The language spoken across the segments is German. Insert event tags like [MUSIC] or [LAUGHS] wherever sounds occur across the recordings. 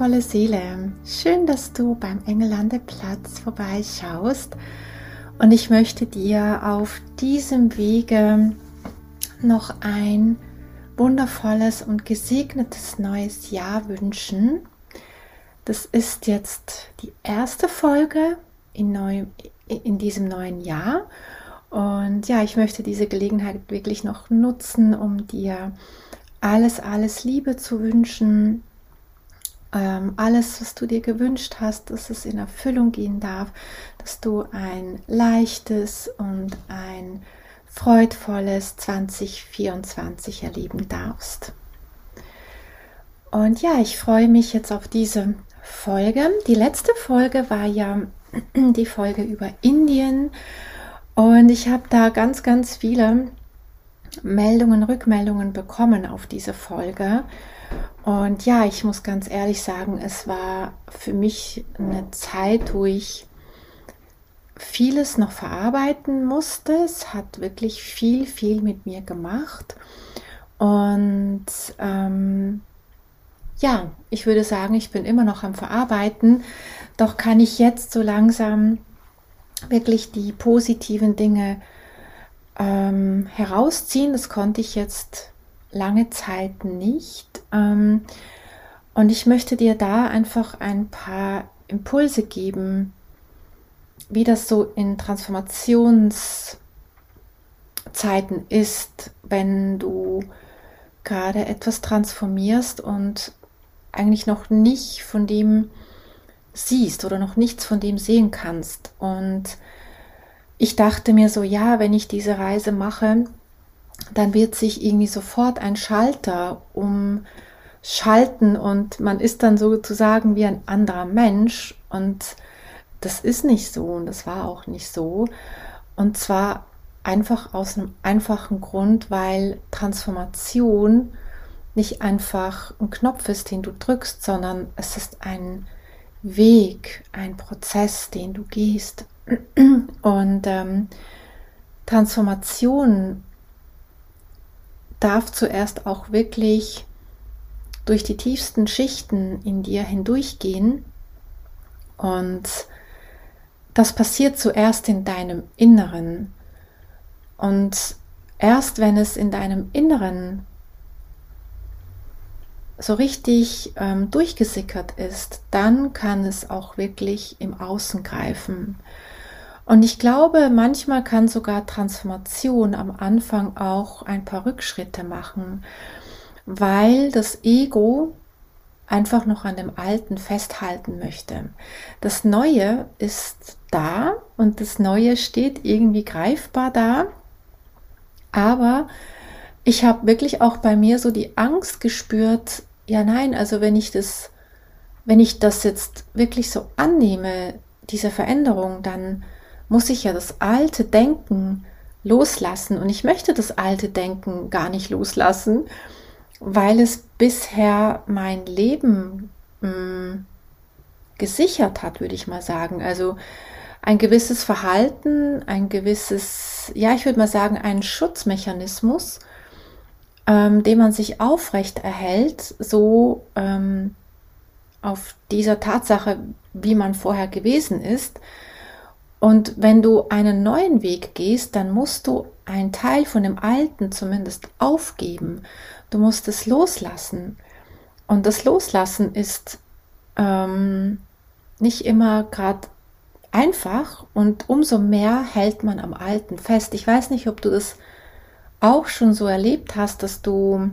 Wundervolle Seele. Schön, dass du beim Engellandeplatz vorbeischaust. Und ich möchte dir auf diesem Wege noch ein wundervolles und gesegnetes neues Jahr wünschen. Das ist jetzt die erste Folge in, neu, in diesem neuen Jahr. Und ja, ich möchte diese Gelegenheit wirklich noch nutzen, um dir alles, alles Liebe zu wünschen, ähm, alles, was du dir gewünscht hast, dass es in Erfüllung gehen darf, dass du ein leichtes und ein freudvolles 2024 erleben darfst. Und ja, ich freue mich jetzt auf diese Folge. Die letzte Folge war ja [CLEARS THROAT] die Folge über Indien und ich habe da ganz, ganz viele Meldungen, Rückmeldungen bekommen auf diese Folge. Und ja, ich muss ganz ehrlich sagen, es war für mich eine Zeit, wo ich vieles noch verarbeiten musste. Es hat wirklich viel, viel mit mir gemacht. Und ähm, ja, ich würde sagen, ich bin immer noch am Verarbeiten. Doch kann ich jetzt so langsam wirklich die positiven Dinge ähm, herausziehen. Das konnte ich jetzt lange Zeit nicht. Ähm, und ich möchte dir da einfach ein paar Impulse geben, wie das so in Transformationszeiten ist, wenn du gerade etwas transformierst und eigentlich noch nicht von dem siehst oder noch nichts von dem sehen kannst. Und ich dachte mir so, ja, wenn ich diese Reise mache, dann wird sich irgendwie sofort ein Schalter umschalten und man ist dann sozusagen wie ein anderer Mensch und das ist nicht so und das war auch nicht so. Und zwar einfach aus einem einfachen Grund, weil Transformation nicht einfach ein Knopf ist, den du drückst, sondern es ist ein Weg, ein Prozess, den du gehst. Und ähm, Transformation darf zuerst auch wirklich durch die tiefsten Schichten in dir hindurchgehen. Und das passiert zuerst in deinem Inneren. Und erst wenn es in deinem Inneren so richtig ähm, durchgesickert ist, dann kann es auch wirklich im Außen greifen. Und ich glaube, manchmal kann sogar Transformation am Anfang auch ein paar Rückschritte machen, weil das Ego einfach noch an dem Alten festhalten möchte. Das Neue ist da und das Neue steht irgendwie greifbar da, aber ich habe wirklich auch bei mir so die Angst gespürt, ja nein, also wenn ich das, wenn ich das jetzt wirklich so annehme, diese Veränderung, dann muss ich ja das alte Denken loslassen. Und ich möchte das alte Denken gar nicht loslassen, weil es bisher mein Leben mh, mm, gesichert hat, würde ich mal sagen. Also ein gewisses Verhalten, ein gewisses, ja, ich würde mal sagen, ein Schutzmechanismus, ähm, den man sich aufrecht erhält, so ähm, auf dieser Tatsache, wie man vorher gewesen ist, und wenn du einen neuen Weg gehst, dann musst du einen Teil von dem Alten zumindest aufgeben. Du musst es loslassen. Und das Loslassen ist ähm, nicht immer gerade einfach und umso mehr hält man am Alten fest. Ich weiß nicht, ob du das auch schon so erlebt hast, dass du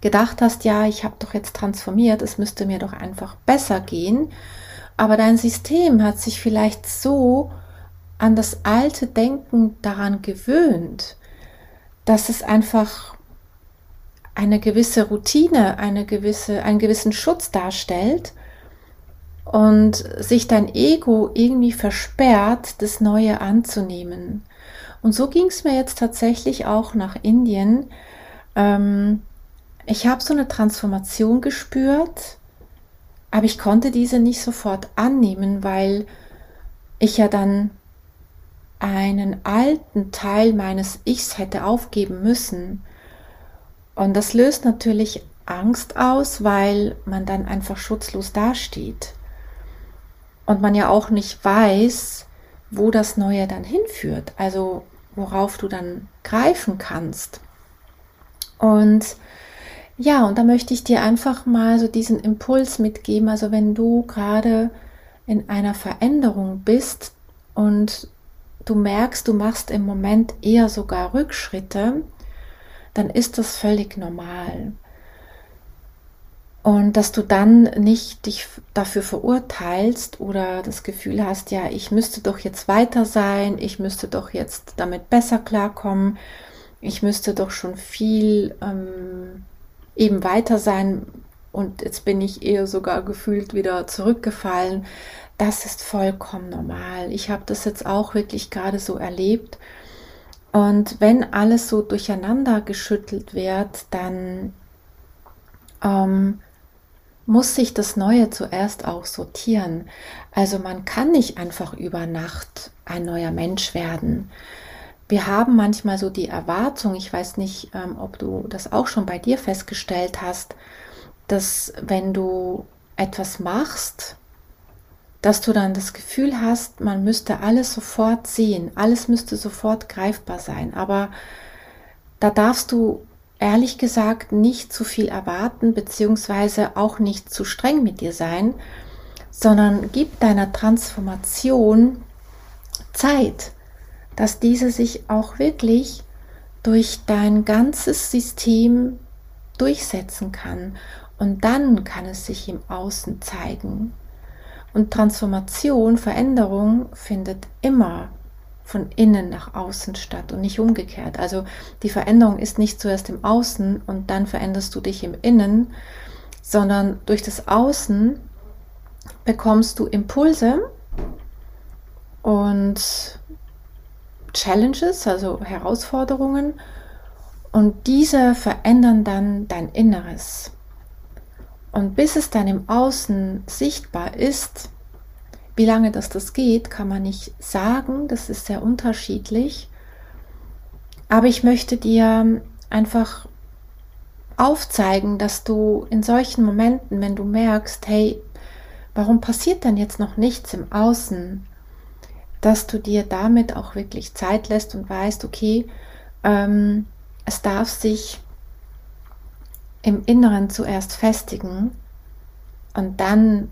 gedacht hast, ja, ich habe doch jetzt transformiert, es müsste mir doch einfach besser gehen aber dein System hat sich vielleicht so an das alte Denken daran gewöhnt, dass es einfach eine gewisse Routine, eine gewisse, einen gewissen Schutz darstellt. und sich dein Ego irgendwie versperrt, das Neue anzunehmen. Und so ging es mir jetzt tatsächlich auch nach Indien. Ähm, ich habe so eine Transformation gespürt, aber ich konnte diese nicht sofort annehmen, weil ich ja dann einen alten Teil meines Ichs hätte aufgeben müssen. Und das löst natürlich Angst aus, weil man dann einfach schutzlos dasteht. Und man ja auch nicht weiß, wo das Neue dann hinführt, also worauf du dann greifen kannst. Und ja, und da möchte ich dir einfach mal so diesen Impuls mitgeben. Also wenn du gerade in einer Veränderung bist und du merkst, du machst im Moment eher sogar Rückschritte, dann ist das völlig normal. Und dass du dann nicht dich dafür verurteilst oder das Gefühl hast, ja, ich müsste doch jetzt weiter sein, ich müsste doch jetzt damit besser klarkommen, ich müsste doch schon viel ähm, eben weiter sein und jetzt bin ich eher sogar gefühlt wieder zurückgefallen. Das ist vollkommen normal. Ich habe das jetzt auch wirklich gerade so erlebt. Und wenn alles so durcheinander geschüttelt wird, dann ähm, muss sich das Neue zuerst auch sortieren. Also man kann nicht einfach über Nacht ein neuer Mensch werden. Wir haben manchmal so die Erwartung, ich weiß nicht, ähm, ob du das auch schon bei dir festgestellt hast, dass wenn du etwas machst, dass du dann das Gefühl hast, man müsste alles sofort sehen, alles müsste sofort greifbar sein. Aber da darfst du ehrlich gesagt nicht zu viel erwarten, beziehungsweise auch nicht zu streng mit dir sein, sondern gib deiner Transformation Zeit, dass diese sich auch wirklich durch dein ganzes System durchsetzen kann. Und dann kann es sich im Außen zeigen. Und Transformation, Veränderung findet immer von innen nach außen statt und nicht umgekehrt. Also die Veränderung ist nicht zuerst im Außen und dann veränderst du dich im Innen, sondern durch das Außen bekommst du Impulse und Challenges, also Herausforderungen und diese verändern dann dein Inneres. Und bis es dann im Außen sichtbar ist, wie lange das das geht, kann man nicht sagen. Das ist sehr unterschiedlich. Aber ich möchte dir einfach aufzeigen, dass du in solchen Momenten, wenn du merkst, hey, warum passiert denn jetzt noch nichts im Außen, dass du dir damit auch wirklich Zeit lässt und weißt, okay, ähm, es darf sich im Inneren zuerst festigen und dann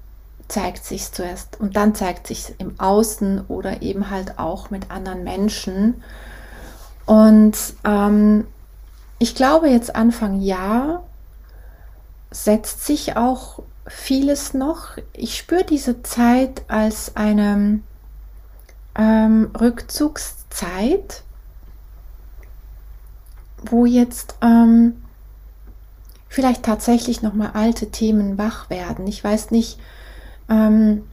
zeigt sich zuerst und dann zeigt sich im Außen oder eben halt auch mit anderen Menschen. Und ähm, ich glaube, jetzt Anfang Jahr setzt sich auch vieles noch. Ich spüre diese Zeit als eine ähm, Rückzugszeit, wo jetzt ähm, vielleicht tatsächlich noch mal alte Themen wach werden. Ich weiß nicht, ähm,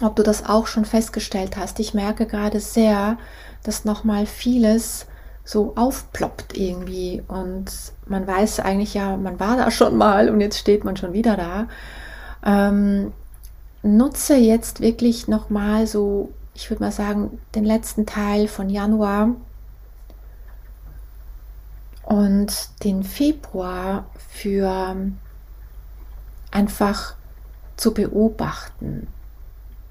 ob du das auch schon festgestellt hast. Ich merke gerade sehr, dass nochmal vieles so aufploppt irgendwie und man weiß eigentlich ja, man war da schon mal und jetzt steht man schon wieder da. Ähm, nutze jetzt wirklich nochmal so, ich würde mal sagen, den letzten Teil von Januar und den Februar für einfach zu beobachten.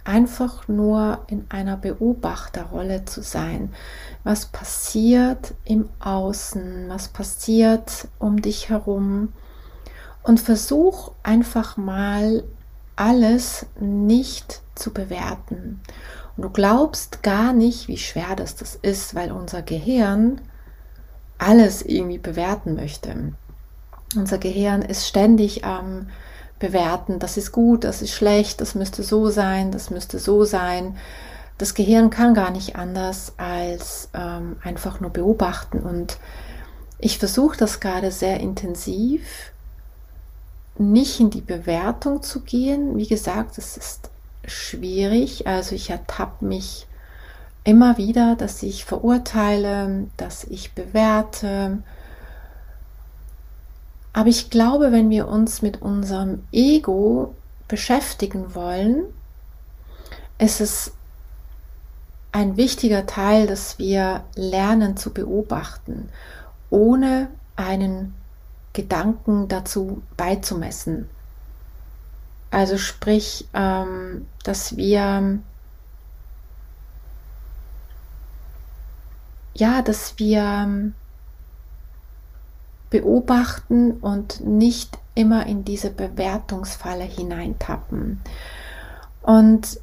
Einfach nur in einer Beobachterrolle zu sein. Was passiert im Außen? Was passiert um dich herum? Und versuch einfach mal alles nicht zu bewerten. Und du glaubst gar nicht, wie schwer das, das ist, weil unser Gehirn alles irgendwie bewerten möchte. Unser Gehirn ist ständig am bewerten, das ist gut, das ist schlecht, das müsste so sein, das müsste so sein. Das Gehirn kann gar nicht anders als ähm, einfach nur beobachten. Und ich versuche das gerade sehr intensiv, nicht in die Bewertung zu gehen. Wie gesagt, es ist schwierig. Also ich ertappe mich immer wieder, dass ich verurteile, dass ich bewerte. Aber ich glaube, wenn wir uns mit unserem Ego beschäftigen wollen, ist es ein wichtiger Teil, dass wir lernen zu beobachten, ohne einen Gedanken dazu beizumessen. Also sprich, ähm, dass wir ja, dass wir beobachten und nicht immer in diese Bewertungsfalle hineintappen. Und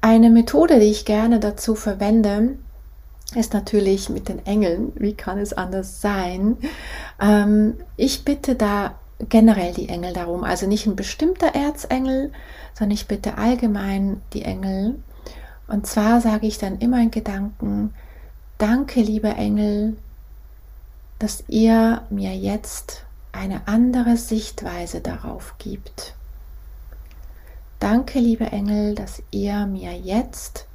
eine Methode, die ich gerne dazu verwende, ist natürlich mit den Engeln. Wie kann es anders sein? Ähm, ich bitte da generell die Engel darum, also nicht ein bestimmter Erzengel, sondern ich bitte allgemein die Engel. Und zwar sage ich dann immer in Gedanken, danke liebe Engel, dass ihr mir jetzt eine andere Sichtweise darauf gibt. Danke liebe Engel, dass ihr mir jetzt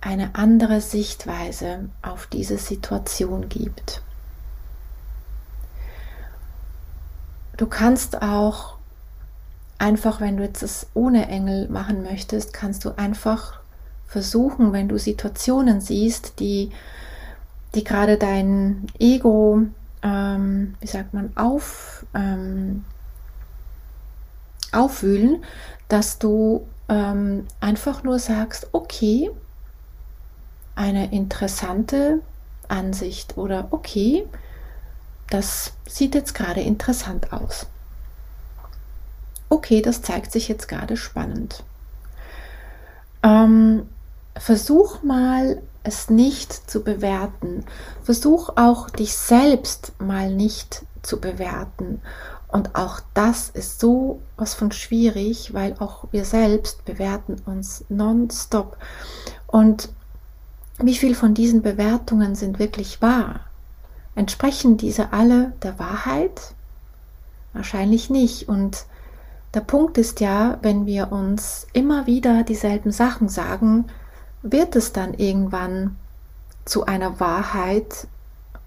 eine andere Sichtweise auf diese Situation gibt. Du kannst auch einfach, wenn du jetzt es ohne Engel machen möchtest, kannst du einfach versuchen, wenn du Situationen siehst, die, die gerade dein Ego, ähm, wie sagt man, auf, ähm, aufwühlen, dass du ähm, einfach nur sagst, okay, eine interessante Ansicht oder okay, das sieht jetzt gerade interessant aus. Okay, das zeigt sich jetzt gerade spannend. Ähm, versuch mal es nicht zu bewerten. Versuch auch dich selbst mal nicht zu bewerten. Und auch das ist so was von schwierig, weil auch wir selbst bewerten uns nonstop. Und wie viel von diesen Bewertungen sind wirklich wahr? Entsprechen diese alle der Wahrheit? Wahrscheinlich nicht. Und der Punkt ist ja, wenn wir uns immer wieder dieselben Sachen sagen, wird es dann irgendwann zu einer Wahrheit,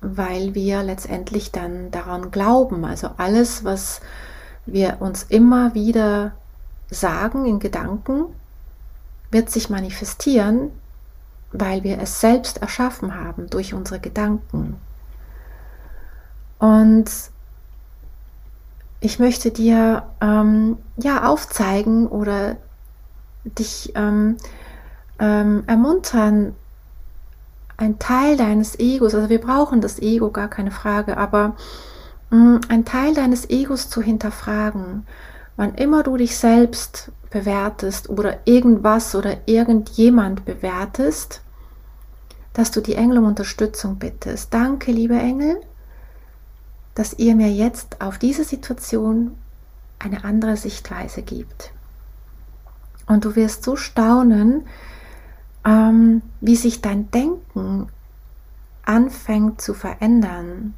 weil wir letztendlich dann daran glauben. Also alles, was wir uns immer wieder sagen in Gedanken, wird sich manifestieren weil wir es selbst erschaffen haben durch unsere Gedanken. Und ich möchte dir ähm, ja aufzeigen oder dich ähm, ähm, ermuntern, ein Teil deines Egos, also wir brauchen das Ego, gar keine Frage, aber mh, mm, ein Teil deines Egos zu hinterfragen, wann immer du dich selbst bewertest oder irgendwas oder irgendjemand bewertest, dass du die Engel um Unterstützung bittest. Danke, liebe Engel, dass ihr mir jetzt auf diese Situation eine andere Sichtweise gibt. Und du wirst so staunen, ähm, wie sich dein Denken anfängt zu verändern.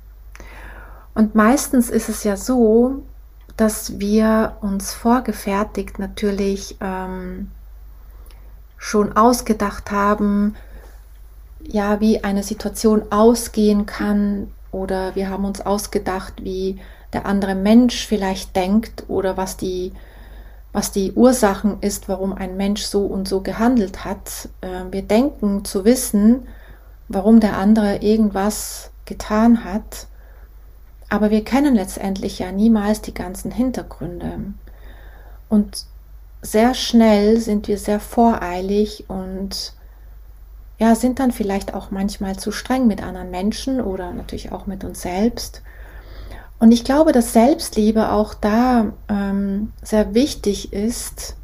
Und meistens ist es ja so, dass wir uns vorgefertigt natürlich ähm, schon ausgedacht haben, ja, wie eine Situation ausgehen kann oder wir haben uns ausgedacht, wie der andere Mensch vielleicht denkt oder was die, was die Ursachen ist, warum ein Mensch so und so gehandelt hat. Ähm, wir denken zu wissen, warum der andere irgendwas getan hat, aber wir kennen letztendlich ja niemals die ganzen Hintergründe. Und sehr schnell sind wir sehr voreilig und ja, sind dann vielleicht auch manchmal zu streng mit anderen Menschen oder natürlich auch mit uns selbst. Und ich glaube, dass Selbstliebe auch da ähm, sehr wichtig ist,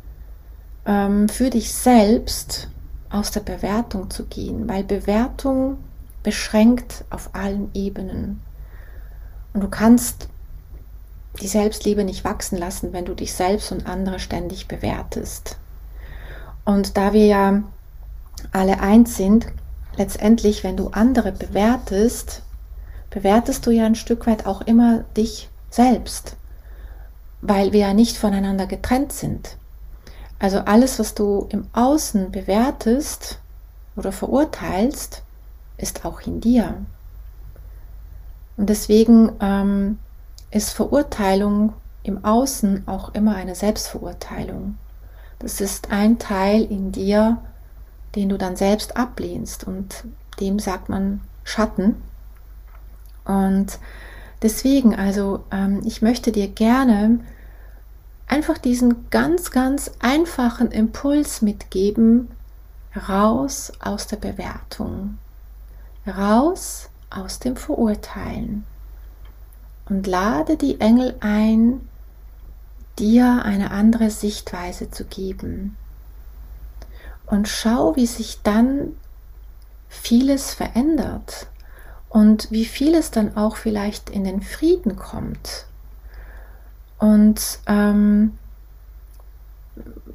ähm, für dich selbst aus der Bewertung zu gehen, weil Bewertung beschränkt auf allen Ebenen. Und du kannst die Selbstliebe nicht wachsen lassen, wenn du dich selbst und andere ständig bewertest. Und da wir ja alle eins sind, letztendlich, wenn du andere bewertest, bewertest du ja ein Stück weit auch immer dich selbst, weil wir ja nicht voneinander getrennt sind. Also alles, was du im Außen bewertest oder verurteilst, ist auch in dir. Und deswegen ähm, ist Verurteilung im Außen auch immer eine Selbstverurteilung. Das ist ein Teil in dir, den du dann selbst ablehnst und dem sagt man Schatten. Und deswegen, also ähm, ich möchte dir gerne einfach diesen ganz, ganz einfachen Impuls mitgeben, raus aus der Bewertung, raus aus dem Verurteilen und lade die Engel ein, dir eine andere Sichtweise zu geben. Und schau, wie sich dann vieles verändert und wie vieles dann auch vielleicht in den Frieden kommt. Und ähm,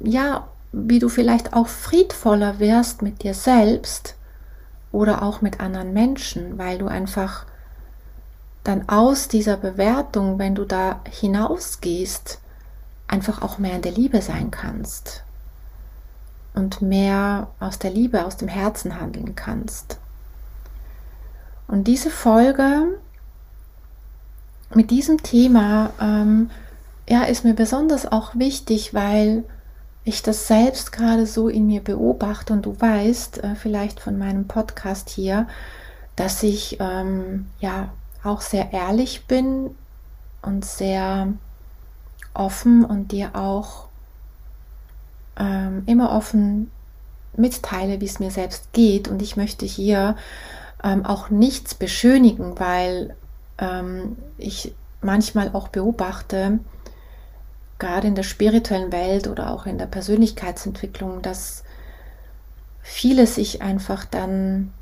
ja, wie du vielleicht auch friedvoller wirst mit dir selbst oder auch mit anderen Menschen, weil du einfach dann aus dieser Bewertung, wenn du da hinausgehst, einfach auch mehr in der Liebe sein kannst und mehr aus der Liebe, aus dem Herzen handeln kannst. Und diese Folge mit diesem Thema ähm, ja, ist mir besonders auch wichtig, weil ich das selbst gerade so in mir beobachte und du weißt äh, vielleicht von meinem Podcast hier, dass ich ähm, ja auch sehr ehrlich bin und sehr offen und dir auch ähm, immer offen mitteile, wie es mir selbst geht. Und ich möchte hier ähm, auch nichts beschönigen, weil ähm, ich manchmal auch beobachte, gerade in der spirituellen Welt oder auch in der Persönlichkeitsentwicklung, dass viele sich einfach dann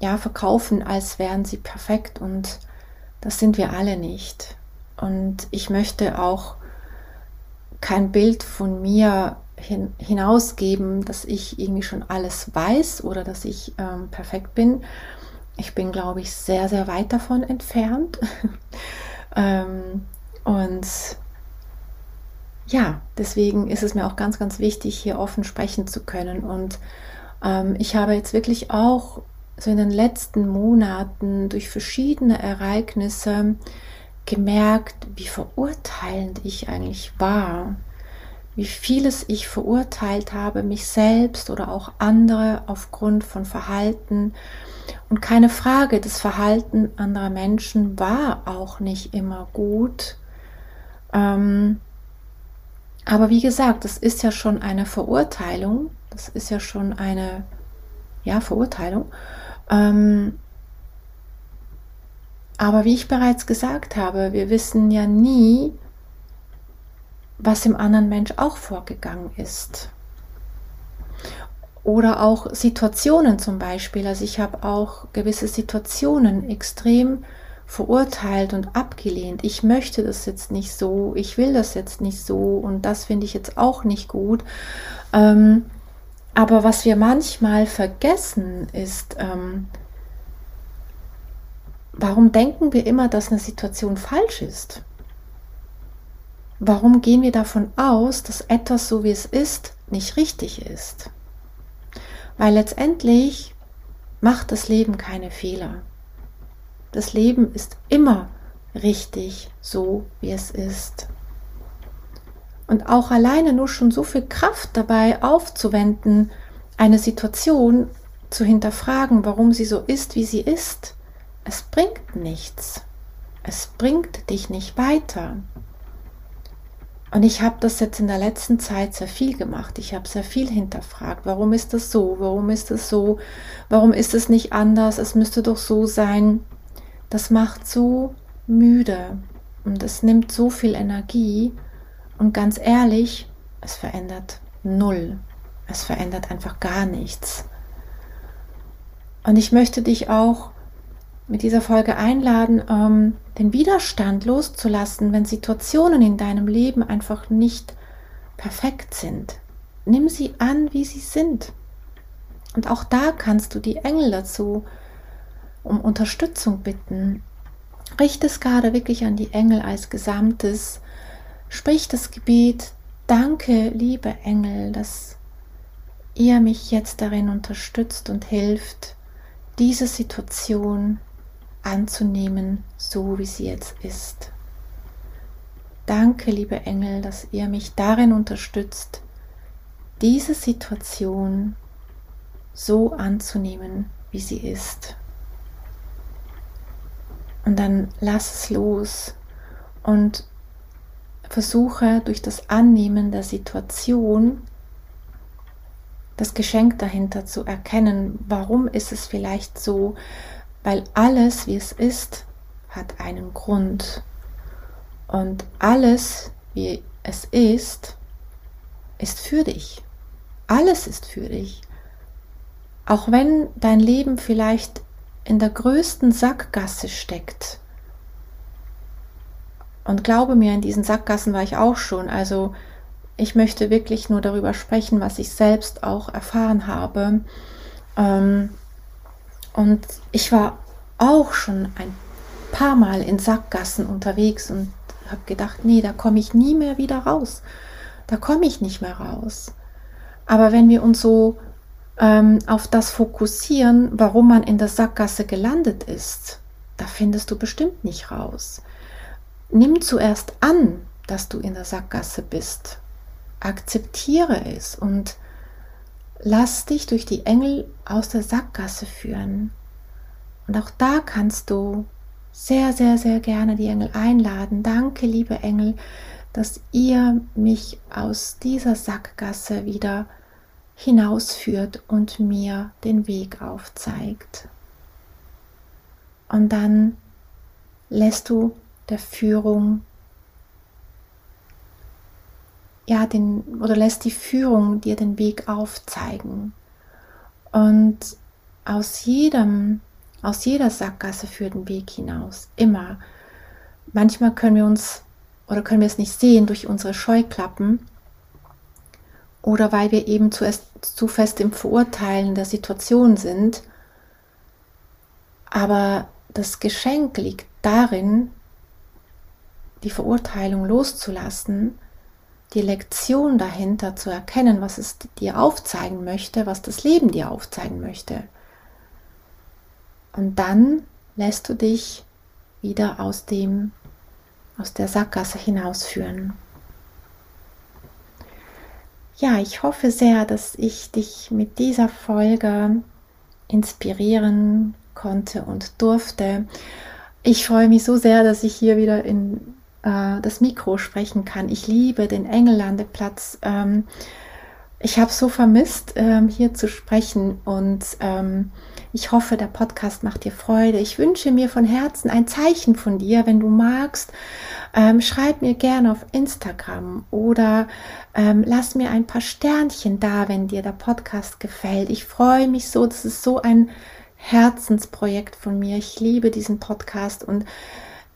ja verkaufen, als wären sie perfekt und das sind wir alle nicht. Und ich möchte auch kein Bild von mir hin, hinausgeben, dass ich irgendwie schon alles weiß oder dass ich ähm, perfekt bin. Ich bin, glaube ich, sehr, sehr weit davon entfernt. [LAUGHS] ähm, und ja, deswegen ist es mir auch ganz, ganz wichtig, hier offen sprechen zu können. Und ähm, ich habe jetzt wirklich auch so in den letzten Monaten durch verschiedene Ereignisse gemerkt, wie verurteilend ich eigentlich war, wie vieles ich verurteilt habe, mich selbst oder auch andere aufgrund von Verhalten. Und keine Frage, das Verhalten anderer Menschen war auch nicht immer gut. Ähm, aber wie gesagt, das ist ja schon eine Verurteilung, das ist ja schon eine ja, Verurteilung. Ähm, aber wie ich bereits gesagt habe, wir wissen ja nie, was im anderen Mensch auch vorgegangen ist. Oder auch Situationen zum Beispiel. Also ich habe auch gewisse Situationen extrem verurteilt und abgelehnt. Ich möchte das jetzt nicht so, ich will das jetzt nicht so und das finde ich jetzt auch nicht gut. Ähm, aber was wir manchmal vergessen ist, ähm, warum denken wir immer, dass eine Situation falsch ist? Warum gehen wir davon aus, dass etwas so wie es ist nicht richtig ist? Weil letztendlich macht das Leben keine Fehler. Das Leben ist immer richtig so, wie es ist. Und auch alleine nur schon so viel Kraft dabei aufzuwenden, eine Situation zu hinterfragen, warum sie so ist, wie sie ist, es bringt nichts. Es bringt dich nicht weiter. Und ich habe das jetzt in der letzten Zeit sehr viel gemacht. Ich habe sehr viel hinterfragt. Warum ist das so? Warum ist das so? Warum ist es nicht anders? Es müsste doch so sein das macht so müde und es nimmt so viel Energie und ganz ehrlich, es verändert null. Es verändert einfach gar nichts. Und ich möchte dich auch mit dieser Folge einladen, ähm, den Widerstand loszulassen, wenn Situationen in deinem Leben einfach nicht perfekt sind. Nimm sie an, wie sie sind. Und auch da kannst du die Engel dazu um Unterstützung bitten. Richte es gerade wirklich an die Engel als Gesamtes. Sprich das Gebet danke, liebe Engel, dass ihr mich jetzt darin unterstützt und hilft, diese Situation anzunehmen, so wie sie jetzt ist. Danke, liebe Engel, dass ihr mich darin unterstützt, diese Situation so anzunehmen, wie sie ist. Und dann lass es los und versuche durch das Annehmen der Situation das Geschenk dahinter zu erkennen. Warum ist es vielleicht so? Weil alles, wie es ist, hat einen Grund. Und alles, wie es ist, ist für dich. Alles ist für dich. Auch wenn dein Leben vielleicht in der größten Sackgasse steckt. Und glaube mir, in diesen Sackgassen war ich auch schon. Also ich möchte wirklich nur darüber sprechen, was ich selbst auch erfahren habe. Ähm, und ich war auch schon ein paar Mal in Sackgassen unterwegs und habe gedacht, nee, da komme ich nie mehr wieder raus. Da komme ich nicht mehr raus. Aber wenn wir uns so ähm, auf das fokussieren, warum man in der Sackgasse gelandet ist, da findest du bestimmt nicht raus. Nimm zuerst an, dass du in der Sackgasse bist. Akzeptiere es und lass dich durch die Engel aus der Sackgasse führen. Und auch da kannst du sehr, sehr, sehr gerne die Engel einladen. Danke, liebe Engel, dass ihr mich aus dieser Sackgasse wieder hinausführt und mir den Weg aufzeigt. Und dann lässt du der Führung ja den oder lässt die Führung dir den Weg aufzeigen. Und aus jedem aus jeder Sackgasse führt ein Weg hinaus, immer. Manchmal können wir uns oder können wir es nicht sehen durch unsere Scheuklappen oder weil wir eben zu, zu fest im Verurteilen der Situation sind. Aber das Geschenk liegt darin, die Verurteilung loszulassen, die Lektion dahinter zu erkennen, was es dir aufzeigen möchte, was das Leben dir aufzeigen möchte. Und dann lässt du dich wieder aus dem aus der Sackgasse hinausführen. Ja, ich hoffe sehr, dass ich dich mit dieser Folge inspirieren konnte und durfte. Ich freue mich so sehr, dass ich hier wieder in äh, das Mikro sprechen kann. Ich liebe den Engellandeplatz. Ähm, ich habe so vermisst, ähm, hier zu sprechen und ähm, ich hoffe, der Podcast macht dir Freude. Ich wünsche mir von Herzen ein Zeichen von dir, wenn du magst. Ähm, schreib mir gerne auf Instagram oder ähm, lass mir ein paar Sternchen da, wenn dir der Podcast gefällt. Ich freue mich so. Das ist so ein Herzensprojekt von mir. Ich liebe diesen Podcast und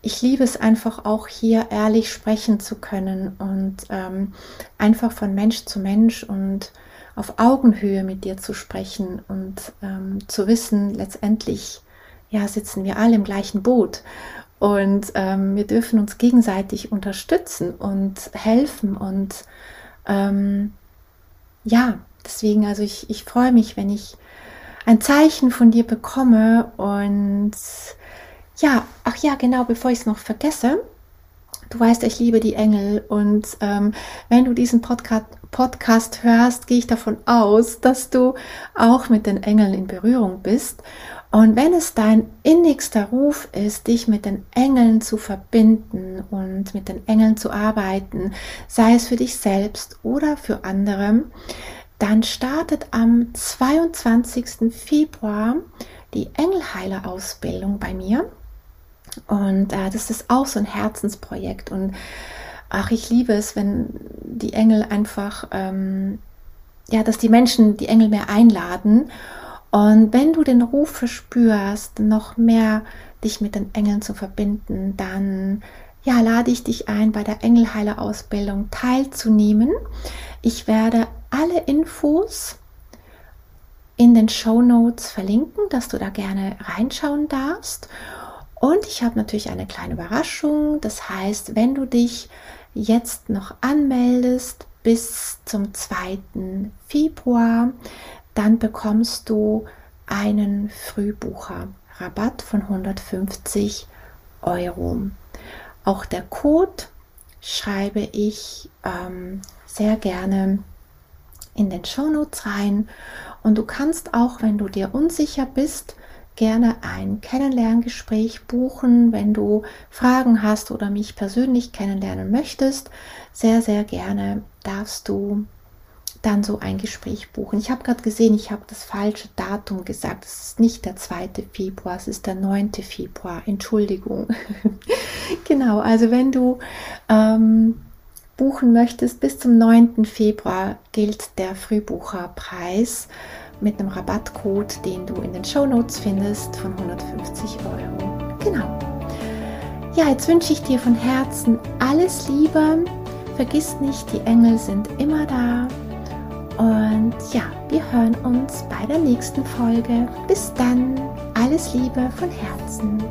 ich liebe es einfach auch hier ehrlich sprechen zu können und ähm, einfach von Mensch zu Mensch und auf Augenhöhe mit dir zu sprechen und ähm, zu wissen, letztendlich ja, sitzen wir alle im gleichen Boot und ähm, wir dürfen uns gegenseitig unterstützen und helfen und ähm, ja, deswegen, also ich, ich freue mich, wenn ich ein Zeichen von dir bekomme und ja, ach ja, genau, bevor ich es noch vergesse, du weißt, ich liebe die Engel und ähm, wenn du diesen Podcast, Podcast hörst, gehe ich davon aus, dass du auch mit den Engeln in Berührung bist. Und wenn es dein innigster Ruf ist, dich mit den Engeln zu verbinden und mit den Engeln zu arbeiten, sei es für dich selbst oder für andere, dann startet am 22. Februar die Engelheiler-Ausbildung bei mir. Und äh, das ist auch so ein Herzensprojekt. Und ach, ich liebe es, wenn die Engel einfach, ähm, ja, dass die Menschen die Engel mehr einladen. Und wenn du den Ruf verspürst, noch mehr dich mit den Engeln zu verbinden, dann ja, lade ich dich ein, bei der Engelheiler-Ausbildung teilzunehmen. Ich werde alle Infos in den Show Notes verlinken, dass du da gerne reinschauen darfst. Und ich habe natürlich eine kleine Überraschung. Das heißt, wenn du dich jetzt noch anmeldest, bis zum 2. Februar. Dann bekommst du einen Frühbucher-Rabatt von 150 Euro. Auch der Code schreibe ich ähm, sehr gerne in den Shownotes rein. Und du kannst auch, wenn du dir unsicher bist, gerne ein Kennenlerngespräch buchen, wenn du Fragen hast oder mich persönlich kennenlernen möchtest. Sehr, sehr gerne darfst du dann so ein Gespräch buchen. Ich habe gerade gesehen, ich habe das falsche Datum gesagt. Es ist nicht der 2. Februar, es ist der 9. Februar. Entschuldigung. [LAUGHS] genau, also wenn du ähm, buchen möchtest, bis zum 9. Februar gilt der Frühbucherpreis mit einem Rabattcode, den du in den Show Notes findest, von 150 Euro. Genau. Ja, jetzt wünsche ich dir von Herzen alles Liebe. Vergiss nicht, die Engel sind immer da. Und ja, wir hören uns bei der nächsten Folge. Bis dann. Alles Liebe von Herzen.